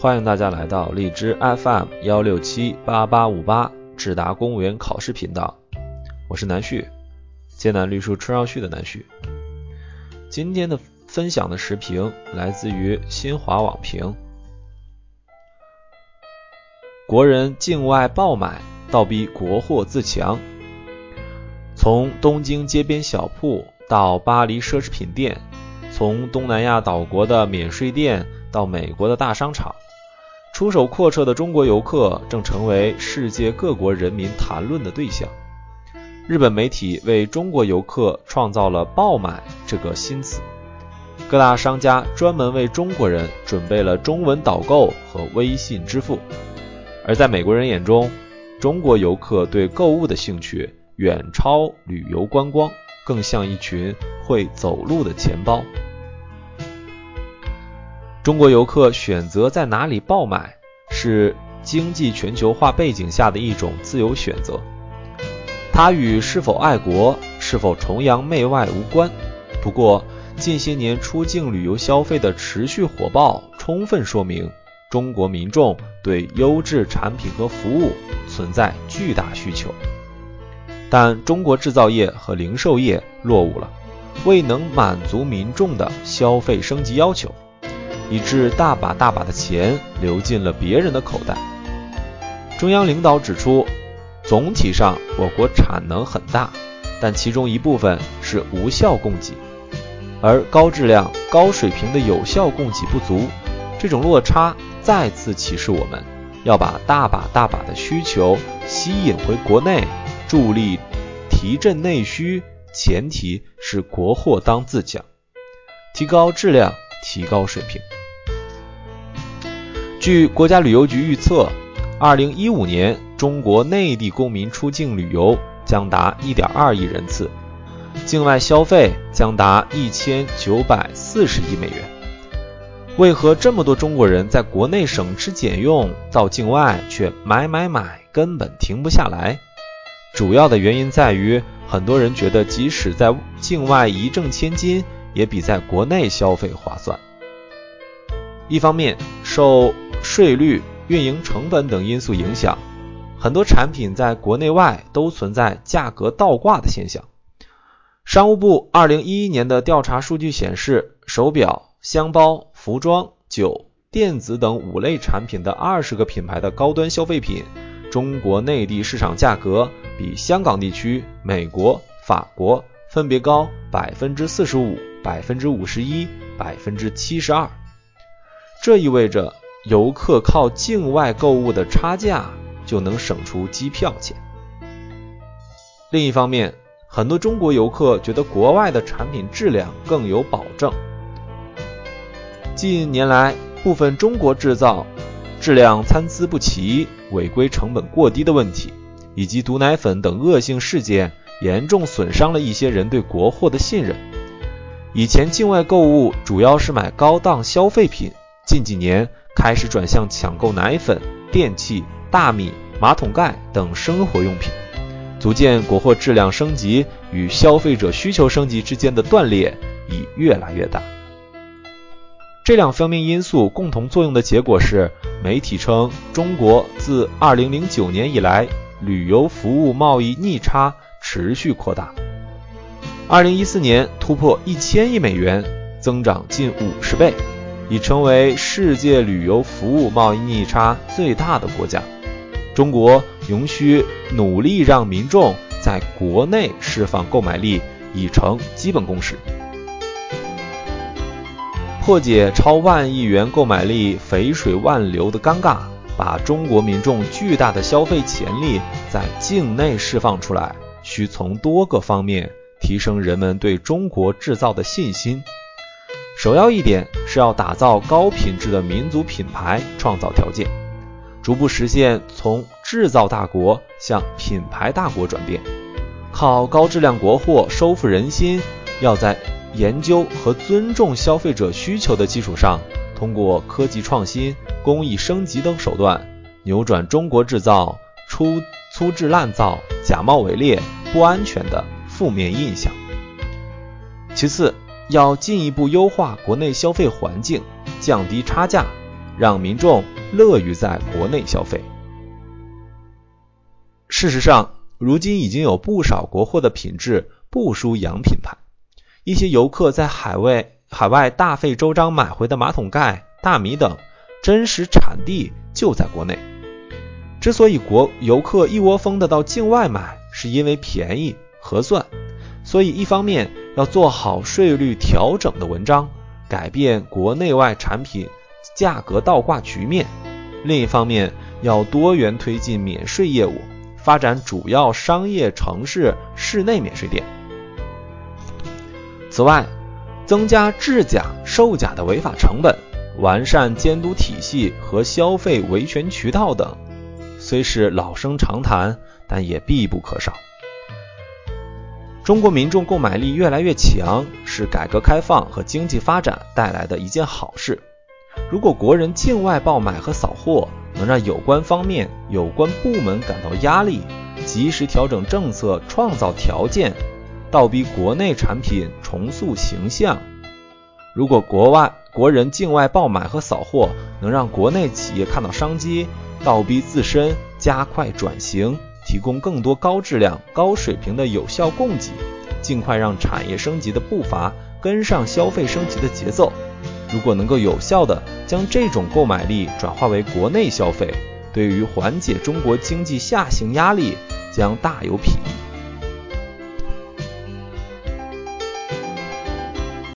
欢迎大家来到荔枝 FM 幺六七八八五八智达公务员考试频道，我是南旭，艰难绿树春绕旭的南旭。今天的分享的时评来自于新华网评，国人境外爆买，倒逼国货自强。从东京街边小铺到巴黎奢侈品店，从东南亚岛国的免税店到美国的大商场。出手阔绰的中国游客正成为世界各国人民谈论的对象。日本媒体为中国游客创造了“爆买”这个新词，各大商家专门为中国人准备了中文导购和微信支付。而在美国人眼中，中国游客对购物的兴趣远超旅游观光，更像一群会走路的钱包。中国游客选择在哪里爆买，是经济全球化背景下的一种自由选择。它与是否爱国、是否崇洋媚外无关。不过，近些年出境旅游消费的持续火爆，充分说明中国民众对优质产品和服务存在巨大需求。但中国制造业和零售业落伍了，未能满足民众的消费升级要求。以致大把大把的钱流进了别人的口袋。中央领导指出，总体上我国产能很大，但其中一部分是无效供给，而高质量、高水平的有效供给不足。这种落差再次启示我们，要把大把大把的需求吸引回国内，助力提振内需，前提是国货当自强，提高质量，提高水平。据国家旅游局预测，二零一五年中国内地公民出境旅游将达一点二亿人次，境外消费将达一千九百四十亿美元。为何这么多中国人在国内省吃俭用，到境外却买买买，根本停不下来？主要的原因在于，很多人觉得即使在境外一挣千金，也比在国内消费划算。一方面受税率、运营成本等因素影响，很多产品在国内外都存在价格倒挂的现象。商务部二零一一年的调查数据显示，手表、箱包、服装、酒、电子等五类产品的二十个品牌的高端消费品，中国内地市场价格比香港地区、美国、法国分别高百分之四十五、百分之五十一、百分之七十二。这意味着。游客靠境外购物的差价就能省出机票钱。另一方面，很多中国游客觉得国外的产品质量更有保证。近年来，部分中国制造质量参差不齐、违规成本过低的问题，以及毒奶粉等恶性事件，严重损伤了一些人对国货的信任。以前境外购物主要是买高档消费品，近几年。开始转向抢购奶粉、电器、大米、马桶盖等生活用品，足见国货质量升级与消费者需求升级之间的断裂已越来越大。这两方面因素共同作用的结果是，媒体称中国自2009年以来，旅游服务贸易逆差持续扩大，2014年突破一千亿美元，增长近五十倍。已成为世界旅游服务贸易逆差最大的国家。中国仍需努力让民众在国内释放购买力，已成基本共识。破解超万亿元购买力肥水万流的尴尬，把中国民众巨大的消费潜力在境内释放出来，需从多个方面提升人们对中国制造的信心。首要一点是要打造高品质的民族品牌，创造条件，逐步实现从制造大国向品牌大国转变。靠高质量国货收复人心，要在研究和尊重消费者需求的基础上，通过科技创新、工艺升级等手段，扭转中国制造粗粗制滥造、假冒伪劣、不安全的负面印象。其次，要进一步优化国内消费环境，降低差价，让民众乐于在国内消费。事实上，如今已经有不少国货的品质不输洋品牌。一些游客在海外海外大费周章买回的马桶盖、大米等，真实产地就在国内。之所以国游客一窝蜂的到境外买，是因为便宜合算。所以一方面要做好税率调整的文章，改变国内外产品价格倒挂局面；另一方面要多元推进免税业务。发展主要商业城市室内免税店。此外，增加制假售假的违法成本，完善监督体系和消费维权渠道等，虽是老生常谈，但也必不可少。中国民众购买力越来越强，是改革开放和经济发展带来的一件好事。如果国人境外爆买和扫货，能让有关方面、有关部门感到压力，及时调整政策，创造条件，倒逼国内产品重塑形象。如果国外国人境外爆买和扫货，能让国内企业看到商机，倒逼自身加快转型，提供更多高质量、高水平的有效供给，尽快让产业升级的步伐跟上消费升级的节奏。如果能够有效地将这种购买力转化为国内消费，对于缓解中国经济下行压力将大有裨益。